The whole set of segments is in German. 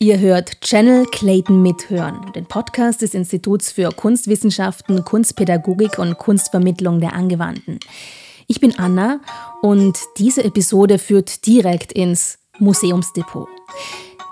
Ihr hört Channel Clayton Mithören, den Podcast des Instituts für Kunstwissenschaften, Kunstpädagogik und Kunstvermittlung der Angewandten. Ich bin Anna und diese Episode führt direkt ins Museumsdepot.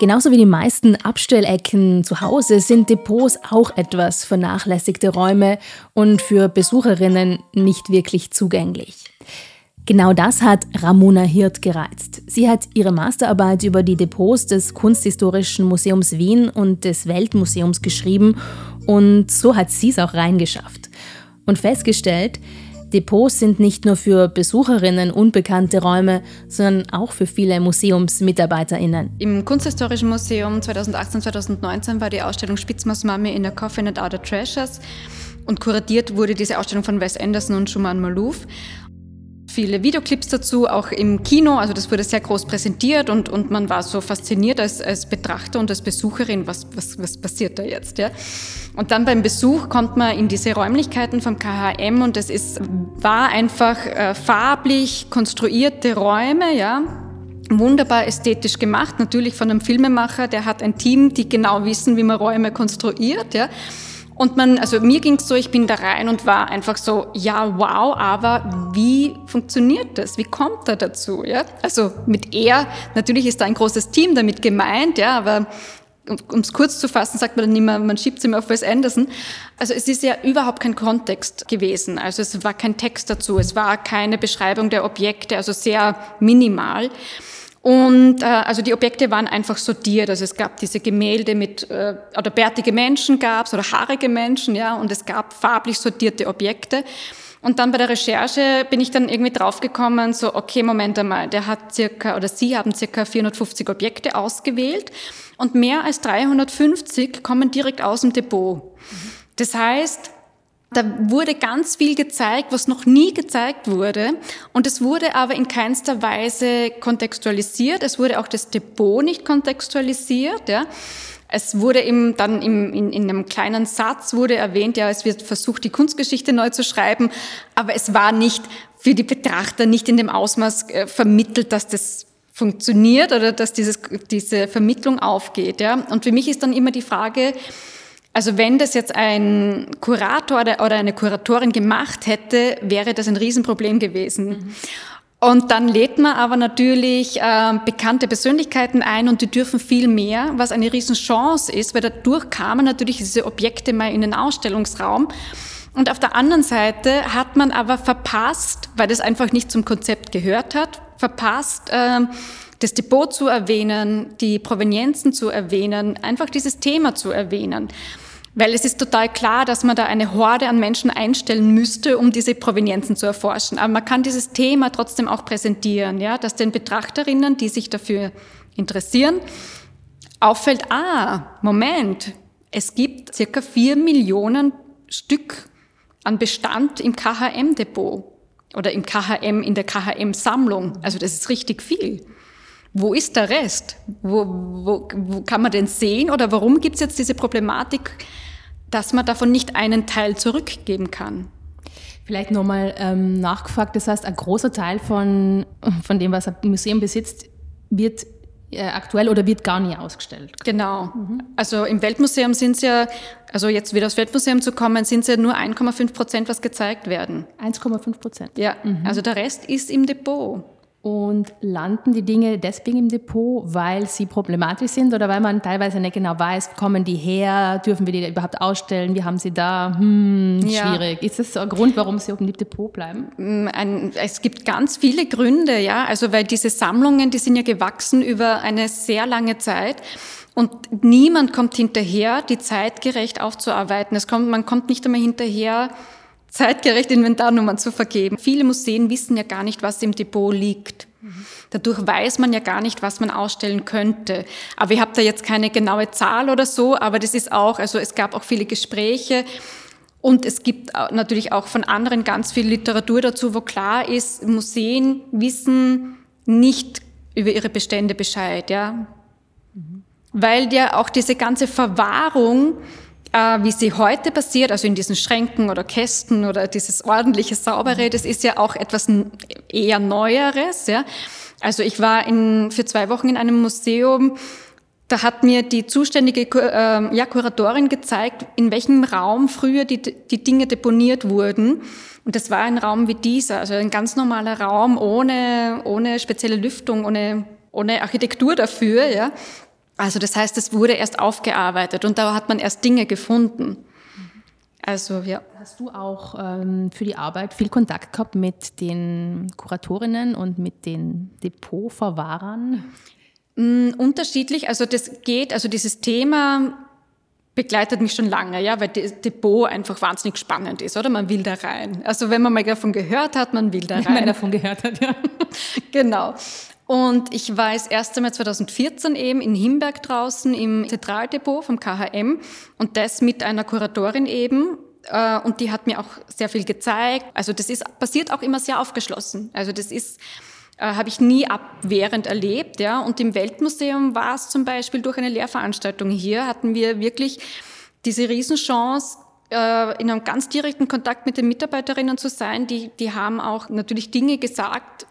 Genauso wie die meisten Abstellecken zu Hause sind Depots auch etwas vernachlässigte Räume und für Besucherinnen nicht wirklich zugänglich. Genau das hat Ramona Hirt gereizt. Sie hat ihre Masterarbeit über die Depots des Kunsthistorischen Museums Wien und des Weltmuseums geschrieben und so hat sie es auch reingeschafft. Und festgestellt, Depots sind nicht nur für Besucherinnen unbekannte Räume, sondern auch für viele MuseumsmitarbeiterInnen. Im Kunsthistorischen Museum 2018-2019 war die Ausstellung Spitzmausmami in der Coffin and Other Treasures und kuratiert wurde diese Ausstellung von Wes Anderson und Schumann Malouf viele Videoclips dazu, auch im Kino. Also das wurde sehr groß präsentiert und, und man war so fasziniert als, als Betrachter und als Besucherin, was, was, was passiert da jetzt. Ja? Und dann beim Besuch kommt man in diese Räumlichkeiten vom KHM und es ist, war einfach äh, farblich konstruierte Räume, ja, wunderbar ästhetisch gemacht, natürlich von einem Filmemacher, der hat ein Team, die genau wissen, wie man Räume konstruiert, ja. Und man, also mir ging es so, ich bin da rein und war einfach so, ja, wow, aber wie funktioniert das? Wie kommt er dazu? Ja? Also mit er, natürlich ist da ein großes Team damit gemeint, ja, aber um es kurz zu fassen, sagt man dann immer, man schiebt es immer auf Wes Anderson. Also es ist ja überhaupt kein Kontext gewesen. Also es war kein Text dazu, es war keine Beschreibung der Objekte, also sehr minimal. Und äh, also die Objekte waren einfach sortiert. Also es gab diese Gemälde mit äh, oder bärtige Menschen gab's oder haarige Menschen, ja, und es gab farblich sortierte Objekte. Und dann bei der Recherche bin ich dann irgendwie draufgekommen, so okay, Moment einmal, der hat circa oder Sie haben circa 450 Objekte ausgewählt und mehr als 350 kommen direkt aus dem Depot. Das heißt, da wurde ganz viel gezeigt, was noch nie gezeigt wurde. Und es wurde aber in keinster Weise kontextualisiert. Es wurde auch das Depot nicht kontextualisiert. Ja. Es wurde eben dann im, in, in einem kleinen Satz wurde erwähnt, ja, es wird versucht, die Kunstgeschichte neu zu schreiben, aber es war nicht für die Betrachter nicht in dem Ausmaß äh, vermittelt, dass das funktioniert oder dass dieses, diese Vermittlung aufgeht. Ja. Und für mich ist dann immer die Frage, also wenn das jetzt ein Kurator oder eine Kuratorin gemacht hätte, wäre das ein Riesenproblem gewesen. Mhm. Und dann lädt man aber natürlich äh, bekannte Persönlichkeiten ein und die dürfen viel mehr, was eine Riesenchance ist, weil dadurch kamen natürlich diese Objekte mal in den Ausstellungsraum. Und auf der anderen Seite hat man aber verpasst, weil das einfach nicht zum Konzept gehört hat, verpasst, äh, das Depot zu erwähnen, die Provenienzen zu erwähnen, einfach dieses Thema zu erwähnen. Weil es ist total klar, dass man da eine Horde an Menschen einstellen müsste, um diese Provenienzen zu erforschen. Aber man kann dieses Thema trotzdem auch präsentieren, ja, dass den Betrachterinnen, die sich dafür interessieren, auffällt, ah, Moment, es gibt circa vier Millionen Stück an Bestand im KHM-Depot oder im KHM, in der KHM-Sammlung. Also das ist richtig viel. Wo ist der Rest? Wo, wo, wo kann man den sehen? Oder warum gibt es jetzt diese Problematik, dass man davon nicht einen Teil zurückgeben kann? Vielleicht nochmal ähm, nachgefragt, das heißt, ein großer Teil von, von dem, was ein Museum besitzt, wird äh, aktuell oder wird gar nie ausgestellt. Genau. Mhm. Also im Weltmuseum sind es ja, also jetzt wieder aufs Weltmuseum zu kommen, sind es ja nur 1,5 Prozent, was gezeigt werden. 1,5 Prozent? Ja, mhm. also der Rest ist im Depot. Und landen die Dinge deswegen im Depot, weil sie problematisch sind oder weil man teilweise nicht genau weiß, kommen die her, dürfen wir die überhaupt ausstellen, wie haben sie da, hm, ja. schwierig. Ist das so ein Grund, warum sie auf dem Depot bleiben? Mm, ein, es gibt ganz viele Gründe, ja, also weil diese Sammlungen, die sind ja gewachsen über eine sehr lange Zeit. Und niemand kommt hinterher, die zeitgerecht aufzuarbeiten. Es kommt, man kommt nicht einmal hinterher, zeitgerecht Inventarnummern zu vergeben. Viele Museen wissen ja gar nicht, was im Depot liegt. Dadurch weiß man ja gar nicht, was man ausstellen könnte. Aber ich habe da jetzt keine genaue Zahl oder so, aber das ist auch, also es gab auch viele Gespräche und es gibt natürlich auch von anderen ganz viel Literatur dazu, wo klar ist, Museen wissen nicht über ihre Bestände Bescheid, ja. Mhm. Weil ja auch diese ganze Verwahrung äh, wie sie heute passiert, also in diesen Schränken oder Kästen oder dieses ordentliche Saubere, das ist ja auch etwas eher Neueres. Ja. Also ich war in, für zwei Wochen in einem Museum, da hat mir die zuständige äh, ja, Kuratorin gezeigt, in welchem Raum früher die, die Dinge deponiert wurden. Und das war ein Raum wie dieser, also ein ganz normaler Raum ohne, ohne spezielle Lüftung, ohne, ohne Architektur dafür. Ja. Also das heißt, es wurde erst aufgearbeitet und da hat man erst Dinge gefunden. Also ja. Hast du auch ähm, für die Arbeit viel Kontakt gehabt mit den Kuratorinnen und mit den Depotverwahrern? Mm, unterschiedlich, also das geht, also dieses Thema begleitet mich schon lange, ja, weil das Depot einfach wahnsinnig spannend ist, oder? Man will da rein. Also wenn man mal davon gehört hat, man will da rein. Wenn man davon gehört hat, ja. genau. Und ich war das erste Mal 2014 eben in Himberg draußen im Zentraldepot vom KHM und das mit einer Kuratorin eben. Äh, und die hat mir auch sehr viel gezeigt. Also das ist passiert auch immer sehr aufgeschlossen. Also das ist äh, habe ich nie abwehrend erlebt. Ja. Und im Weltmuseum war es zum Beispiel durch eine Lehrveranstaltung hier, hatten wir wirklich diese Riesenchance, äh, in einem ganz direkten Kontakt mit den Mitarbeiterinnen zu sein. Die, die haben auch natürlich Dinge gesagt,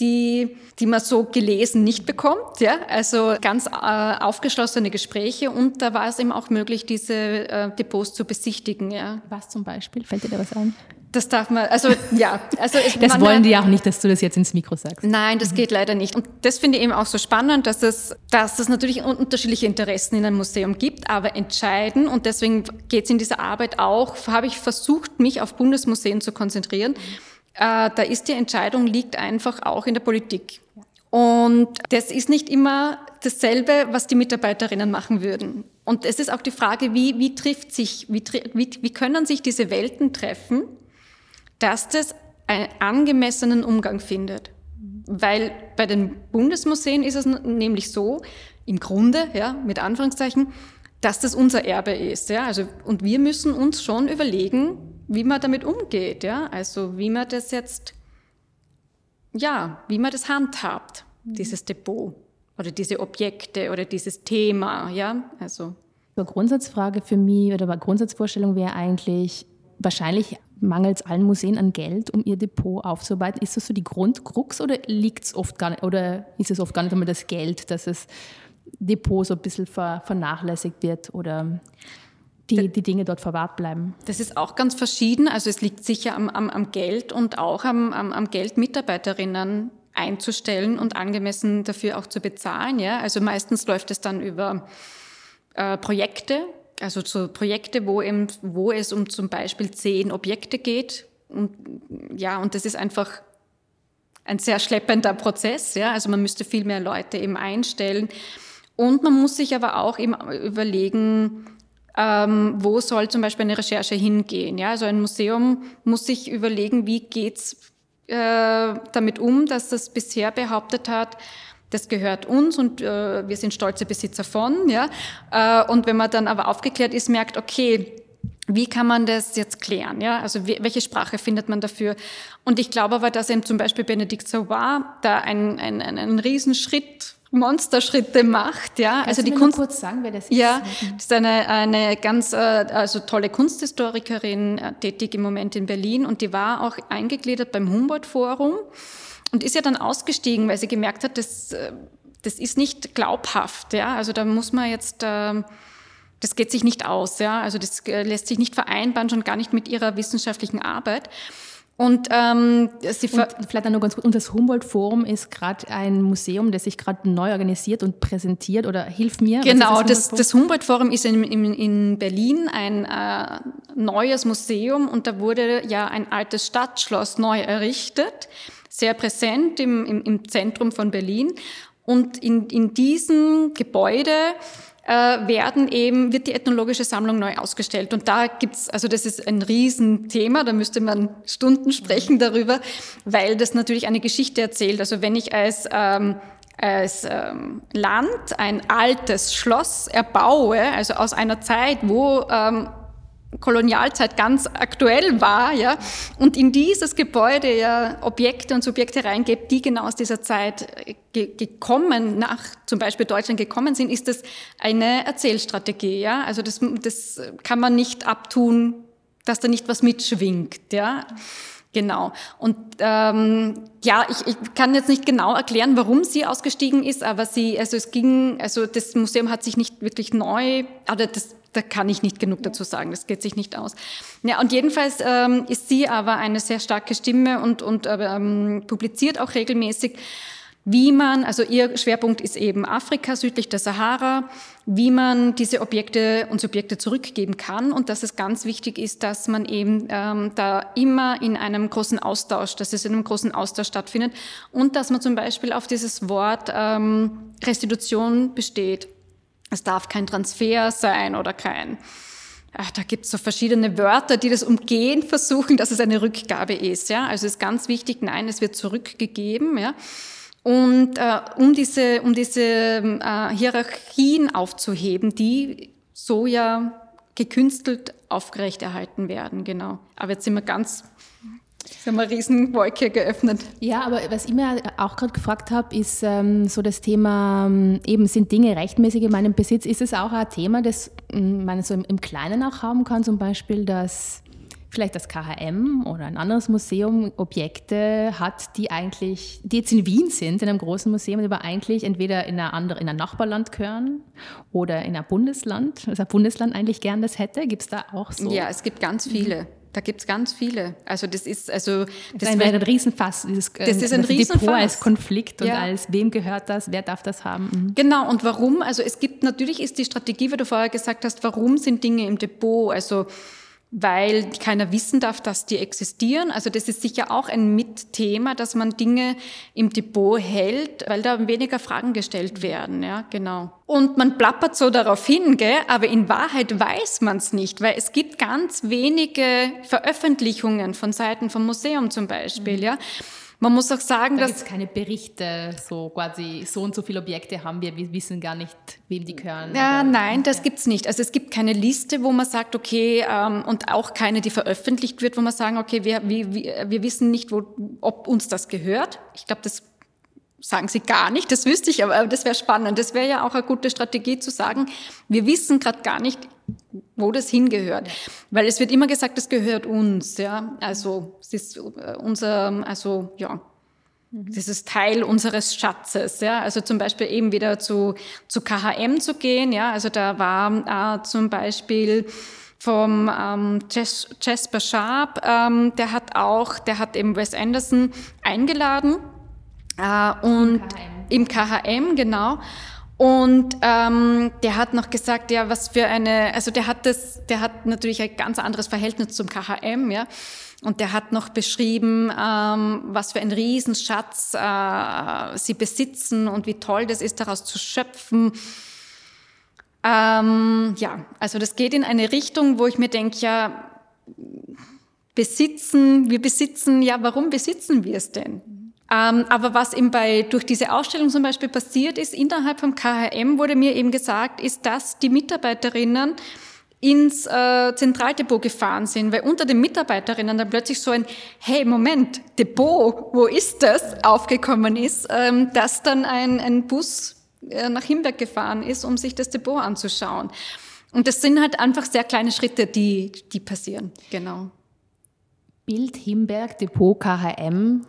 die, die man so gelesen nicht bekommt. Ja? Also ganz äh, aufgeschlossene Gespräche und da war es eben auch möglich, diese äh, Depots zu besichtigen. Ja. Was zum Beispiel? Fällt dir da was ein? Das darf man, also ja. Also ich, das wollen die auch nicht, dass du das jetzt ins Mikro sagst. Nein, das mhm. geht leider nicht. Und das finde ich eben auch so spannend, dass es, dass es natürlich unterschiedliche Interessen in einem Museum gibt, aber entscheiden, und deswegen geht es in dieser Arbeit auch, habe ich versucht, mich auf Bundesmuseen zu konzentrieren. Äh, da ist die Entscheidung, liegt einfach auch in der Politik. Und das ist nicht immer dasselbe, was die Mitarbeiterinnen machen würden. Und es ist auch die Frage, wie, wie trifft sich, wie, wie, wie können sich diese Welten treffen? Dass das einen angemessenen Umgang findet. Weil bei den Bundesmuseen ist es nämlich so, im Grunde, ja, mit Anführungszeichen, dass das unser Erbe ist. Ja? Also, und wir müssen uns schon überlegen, wie man damit umgeht. Ja? Also wie man das jetzt, ja, wie man das handhabt, dieses Depot oder diese Objekte oder dieses Thema. Ja? Also. Eine Grundsatzfrage für mich oder eine Grundsatzvorstellung wäre eigentlich, wahrscheinlich mangelt es allen Museen an Geld, um ihr Depot aufzuarbeiten. Ist das so die Grundkrux oder liegt es oft gar nicht, oder ist es oft gar nicht einmal das Geld, dass das Depot so ein bisschen ver, vernachlässigt wird oder die, die Dinge dort verwahrt bleiben? Das ist auch ganz verschieden. Also es liegt sicher am, am, am Geld und auch am, am, am Geld Mitarbeiterinnen einzustellen und angemessen dafür auch zu bezahlen. Ja? Also meistens läuft es dann über äh, Projekte, also so Projekte, wo, eben, wo es um zum Beispiel zehn Objekte geht. Und, ja, und das ist einfach ein sehr schleppender Prozess. Ja? Also man müsste viel mehr Leute eben einstellen. Und man muss sich aber auch eben überlegen, ähm, wo soll zum Beispiel eine Recherche hingehen. Ja? Also ein Museum muss sich überlegen, wie geht's äh, damit um, dass das bisher behauptet hat, das gehört uns und äh, wir sind stolze Besitzer von. Ja? Äh, und wenn man dann aber aufgeklärt ist, merkt, okay, wie kann man das jetzt klären? Ja? Also welche Sprache findet man dafür? Und ich glaube aber, dass eben zum Beispiel Benedikt Sauvar da einen, einen, einen Riesenschritt Monsterschritte macht, ja. Kannst also die Kunst. kurz sagen, wer das ist? Ja, das ist eine, eine ganz äh, also tolle Kunsthistorikerin, äh, tätig im Moment in Berlin und die war auch eingegliedert beim Humboldt Forum und ist ja dann ausgestiegen, weil sie gemerkt hat, das, äh, das ist nicht glaubhaft. Ja? Also da muss man jetzt, ähm, das geht sich nicht aus. Ja? Also das äh, lässt sich nicht vereinbaren, schon gar nicht mit ihrer wissenschaftlichen Arbeit. Und, ähm, sie und vielleicht nur ganz gut, und das Humboldt-Forum ist gerade ein Museum, das sich gerade neu organisiert und präsentiert oder hilft mir. Genau, das, das Humboldt-Forum ist in, in, in, Berlin ein äh, neues Museum und da wurde ja ein altes Stadtschloss neu errichtet sehr präsent im, im, im Zentrum von Berlin. Und in, in diesem Gebäude werden eben, wird die ethnologische Sammlung neu ausgestellt. Und da gibt's, also das ist ein Riesenthema, da müsste man Stunden sprechen darüber, weil das natürlich eine Geschichte erzählt. Also wenn ich als ähm, als ähm, Land ein altes Schloss erbaue, also aus einer Zeit, wo ähm, Kolonialzeit ganz aktuell war, ja, und in dieses Gebäude ja Objekte und Subjekte reingebt, die genau aus dieser Zeit ge gekommen, nach zum Beispiel Deutschland gekommen sind, ist das eine Erzählstrategie, ja. Also das, das kann man nicht abtun, dass da nicht was mitschwingt, ja. Genau. Und ähm, ja, ich, ich kann jetzt nicht genau erklären, warum sie ausgestiegen ist, aber sie, also es ging, also das Museum hat sich nicht wirklich neu, oder das, da kann ich nicht genug dazu sagen, das geht sich nicht aus. Ja, und jedenfalls ähm, ist sie aber eine sehr starke Stimme und, und ähm, publiziert auch regelmäßig wie man, also ihr Schwerpunkt ist eben Afrika südlich der Sahara, wie man diese Objekte und Subjekte zurückgeben kann und dass es ganz wichtig ist, dass man eben ähm, da immer in einem großen Austausch, dass es in einem großen Austausch stattfindet und dass man zum Beispiel auf dieses Wort ähm, Restitution besteht. Es darf kein Transfer sein oder kein Ach, da gibt es so verschiedene Wörter, die das umgehen versuchen, dass es eine Rückgabe ist. Ja? Also es ist ganz wichtig, nein, es wird zurückgegeben. Ja? Und äh, um diese, um diese äh, Hierarchien aufzuheben, die so ja gekünstelt aufrechterhalten werden, genau. Aber jetzt sind wir ganz, jetzt haben eine Riesenwolke geöffnet. Ja, aber was ich mir auch gerade gefragt habe, ist ähm, so das Thema, ähm, eben sind Dinge rechtmäßig in meinem Besitz, ist es auch ein Thema, das ähm, man so im, im Kleinen auch haben kann, zum Beispiel, dass vielleicht das KHM oder ein anderes Museum Objekte hat, die eigentlich, die jetzt in Wien sind, in einem großen Museum, aber eigentlich entweder in, einer andere, in ein Nachbarland gehören oder in ein Bundesland, also ein Bundesland eigentlich gern das hätte. Gibt es da auch so? Ja, es gibt ganz viele. Da gibt es ganz viele. Also das ist also das, das wäre ein Riesenfass. Dieses, das ist ein Riesenfass. Depot als Konflikt und ja. als wem gehört das, wer darf das haben. Mhm. Genau. Und warum? Also es gibt natürlich ist die Strategie, wie du vorher gesagt hast, warum sind Dinge im Depot? Also weil keiner wissen darf, dass die existieren. Also das ist sicher auch ein Mitthema, dass man Dinge im Depot hält, weil da weniger Fragen gestellt werden. Ja, genau. Und man plappert so darauf hin, gell? aber in Wahrheit weiß man es nicht, weil es gibt ganz wenige Veröffentlichungen von Seiten vom Museum zum Beispiel. Mhm. Ja. Man muss auch sagen, da dass. Da keine Berichte, so quasi so und so viele Objekte haben wir, wir wissen gar nicht, wem die gehören. Ja, nein, das ja. es nicht. Also es gibt keine Liste, wo man sagt, okay, ähm, und auch keine, die veröffentlicht wird, wo man sagen, okay, wir, wir, wir wissen nicht, wo, ob uns das gehört. Ich glaube, das sagen sie gar nicht, das wüsste ich, aber das wäre spannend. Das wäre ja auch eine gute Strategie zu sagen, wir wissen gerade gar nicht, wo das hingehört. Weil es wird immer gesagt, es gehört uns, ja. Also, es ist äh, unser, also, ja. Das ist Teil unseres Schatzes, ja. Also zum Beispiel eben wieder zu, zu KHM zu gehen, ja. Also da war äh, zum Beispiel vom ähm, Jasper Sharp, ähm, der hat auch, der hat eben Wes Anderson eingeladen äh, und im KHM, im KHM genau. Und ähm, der hat noch gesagt, ja, was für eine, also der hat das, der hat natürlich ein ganz anderes Verhältnis zum KHM, ja. Und der hat noch beschrieben, ähm, was für ein Riesenschatz äh, sie besitzen und wie toll das ist, daraus zu schöpfen. Ähm, ja, also das geht in eine Richtung, wo ich mir denke, ja, besitzen, wir besitzen, ja, warum besitzen wir es denn? Ähm, aber was eben bei, durch diese Ausstellung zum Beispiel passiert ist, innerhalb vom KHM wurde mir eben gesagt, ist, dass die Mitarbeiterinnen ins äh, Zentraldepot gefahren sind, weil unter den Mitarbeiterinnen dann plötzlich so ein, hey, Moment, Depot, wo ist das, aufgekommen ist, ähm, dass dann ein, ein Bus äh, nach Himberg gefahren ist, um sich das Depot anzuschauen. Und das sind halt einfach sehr kleine Schritte, die, die passieren, genau. Bild Himberg, Depot KHM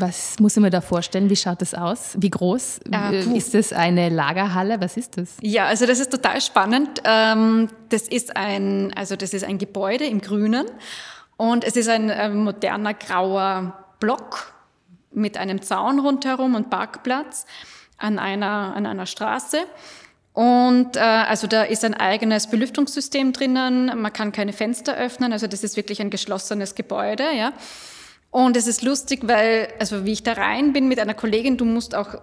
was muss ich mir da vorstellen? Wie schaut das aus? Wie groß? Äh, ist das eine Lagerhalle? Was ist das? Ja, also das ist total spannend. Ähm, das ist ein, also das ist ein Gebäude im Grünen und es ist ein moderner grauer Block mit einem Zaun rundherum und Parkplatz an einer, an einer Straße. Und äh, also da ist ein eigenes Belüftungssystem drinnen. Man kann keine Fenster öffnen. Also das ist wirklich ein geschlossenes Gebäude. Ja. Und es ist lustig, weil, also wie ich da rein bin mit einer Kollegin, du musst auch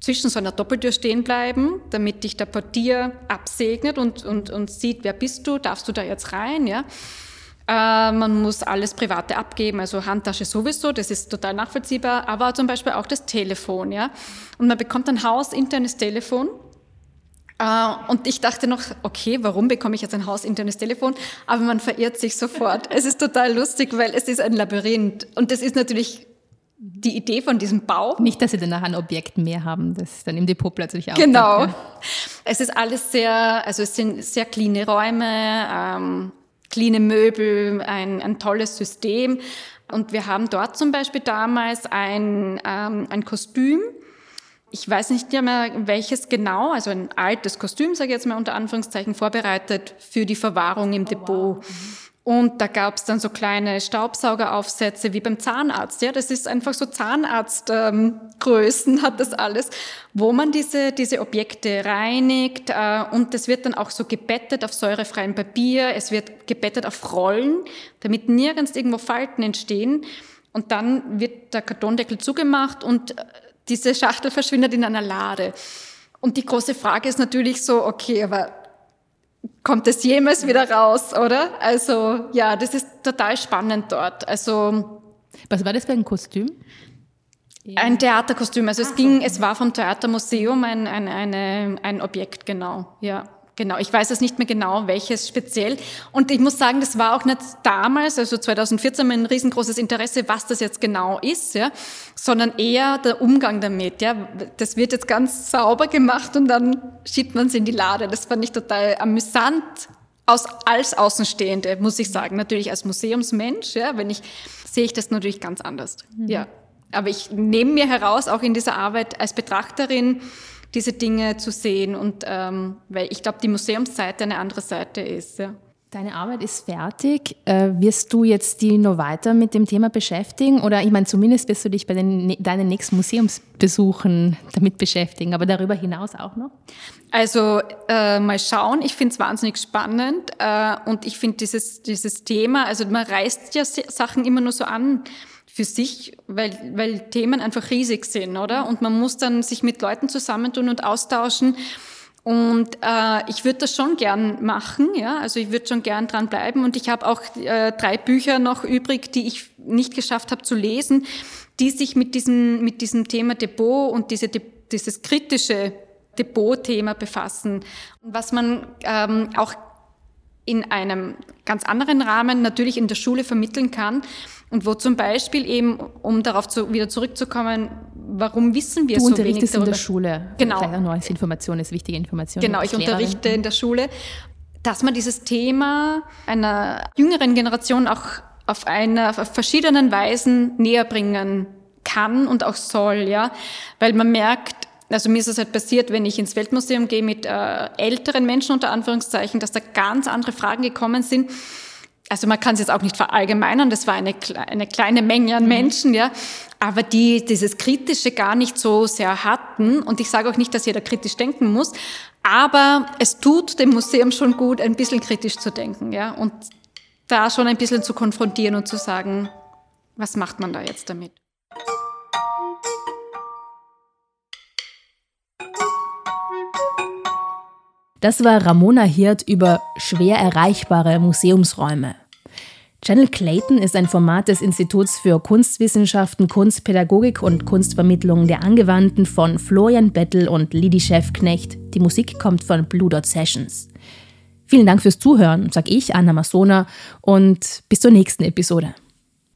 zwischen so einer Doppeltür stehen bleiben, damit dich der Portier absegnet und, und, und sieht, wer bist du, darfst du da jetzt rein, ja. Äh, man muss alles Private abgeben, also Handtasche sowieso, das ist total nachvollziehbar, aber zum Beispiel auch das Telefon, ja. Und man bekommt ein hausinternes Telefon und ich dachte noch, okay, warum bekomme ich jetzt ein hausinternes Telefon? Aber man verirrt sich sofort. es ist total lustig, weil es ist ein Labyrinth. Und das ist natürlich die Idee von diesem Bau. Nicht, dass sie dann nachher ein Objekt mehr haben, das dann im Depot plötzlich auch. Genau. Ja. Es ist alles sehr, also es sind sehr cleane Räume, ähm, cleane Möbel, ein, ein tolles System. Und wir haben dort zum Beispiel damals ein, ähm, ein Kostüm, ich weiß nicht mehr welches genau, also ein altes Kostüm, sage ich jetzt mal unter Anführungszeichen, vorbereitet für die Verwahrung im oh, Depot. Wow. Und da gab es dann so kleine Staubsaugeraufsätze wie beim Zahnarzt. Ja, das ist einfach so Zahnarztgrößen ähm, hat das alles, wo man diese, diese Objekte reinigt. Äh, und das wird dann auch so gebettet auf säurefreiem Papier. Es wird gebettet auf Rollen, damit nirgends irgendwo Falten entstehen. Und dann wird der Kartondeckel zugemacht und äh, diese Schachtel verschwindet in einer Lade. Und die große Frage ist natürlich so, okay, aber kommt es jemals wieder raus, oder? Also ja, das ist total spannend dort. Also was war das für ein Kostüm? Ein Theaterkostüm. Also es ging, es war vom Theatermuseum ein, ein, eine, ein Objekt, genau. Ja. Genau, ich weiß es nicht mehr genau, welches speziell. Und ich muss sagen, das war auch nicht damals, also 2014, ein riesengroßes Interesse, was das jetzt genau ist, ja, sondern eher der Umgang damit. Ja. Das wird jetzt ganz sauber gemacht und dann schiebt man es in die Lade. Das fand ich total amüsant aus, als Außenstehende, muss ich sagen. Natürlich als Museumsmensch, ja, wenn ich, sehe ich das natürlich ganz anders. Mhm. Ja. Aber ich nehme mir heraus, auch in dieser Arbeit als Betrachterin, diese Dinge zu sehen und ähm, weil ich glaube, die Museumsseite eine andere Seite ist. Ja. Deine Arbeit ist fertig. Äh, wirst du jetzt die noch weiter mit dem Thema beschäftigen? Oder ich meine, zumindest wirst du dich bei den, deinen nächsten Museumsbesuchen damit beschäftigen, aber darüber hinaus auch noch? Also äh, mal schauen, ich finde es wahnsinnig spannend äh, und ich finde dieses, dieses Thema, also man reißt ja Sachen immer nur so an für sich, weil, weil Themen einfach riesig sind, oder? Und man muss dann sich mit Leuten zusammentun und austauschen. Und äh, ich würde das schon gern machen, ja. Also ich würde schon gern dran bleiben. Und ich habe auch äh, drei Bücher noch übrig, die ich nicht geschafft habe zu lesen, die sich mit diesem, mit diesem Thema Depot und diese, dieses kritische Depot-Thema befassen. Was man ähm, auch in einem ganz anderen Rahmen natürlich in der Schule vermitteln kann, und wo zum Beispiel eben, um darauf zu, wieder zurückzukommen, warum wissen wir du so wenig darüber? Unterrichtest in der Schule. Genau. Vielleicht neues Information ist wichtige Information. Genau, ich unterrichte in der Schule, dass man dieses Thema einer jüngeren Generation auch auf einer auf verschiedenen Weisen näher bringen kann und auch soll, ja, weil man merkt, also mir ist es halt passiert, wenn ich ins Weltmuseum gehe mit äh, älteren Menschen unter Anführungszeichen, dass da ganz andere Fragen gekommen sind also man kann es jetzt auch nicht verallgemeinern, das war eine, eine kleine Menge an mhm. Menschen, ja, aber die dieses Kritische gar nicht so sehr hatten. Und ich sage auch nicht, dass jeder kritisch denken muss, aber es tut dem Museum schon gut, ein bisschen kritisch zu denken, ja, und da schon ein bisschen zu konfrontieren und zu sagen, was macht man da jetzt damit? Das war Ramona Hirt über schwer erreichbare Museumsräume. Channel Clayton ist ein Format des Instituts für Kunstwissenschaften, Kunstpädagogik und Kunstvermittlung der Angewandten von Florian Bettel und Lidi Schäfknecht. Die Musik kommt von Blue Dot Sessions. Vielen Dank fürs Zuhören, sag ich, Anna Masona, und bis zur nächsten Episode.